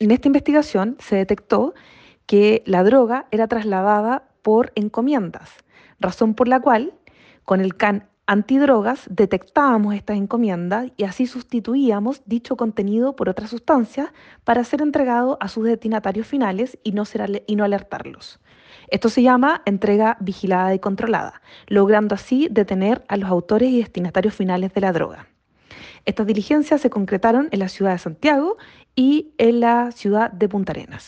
En esta investigación se detectó que la droga era trasladada por encomiendas, razón por la cual con el CAN antidrogas detectábamos estas encomiendas y así sustituíamos dicho contenido por otra sustancia para ser entregado a sus destinatarios finales y no, y no alertarlos. Esto se llama entrega vigilada y controlada, logrando así detener a los autores y destinatarios finales de la droga. Estas diligencias se concretaron en la ciudad de Santiago y en la ciudad de Punta Arenas.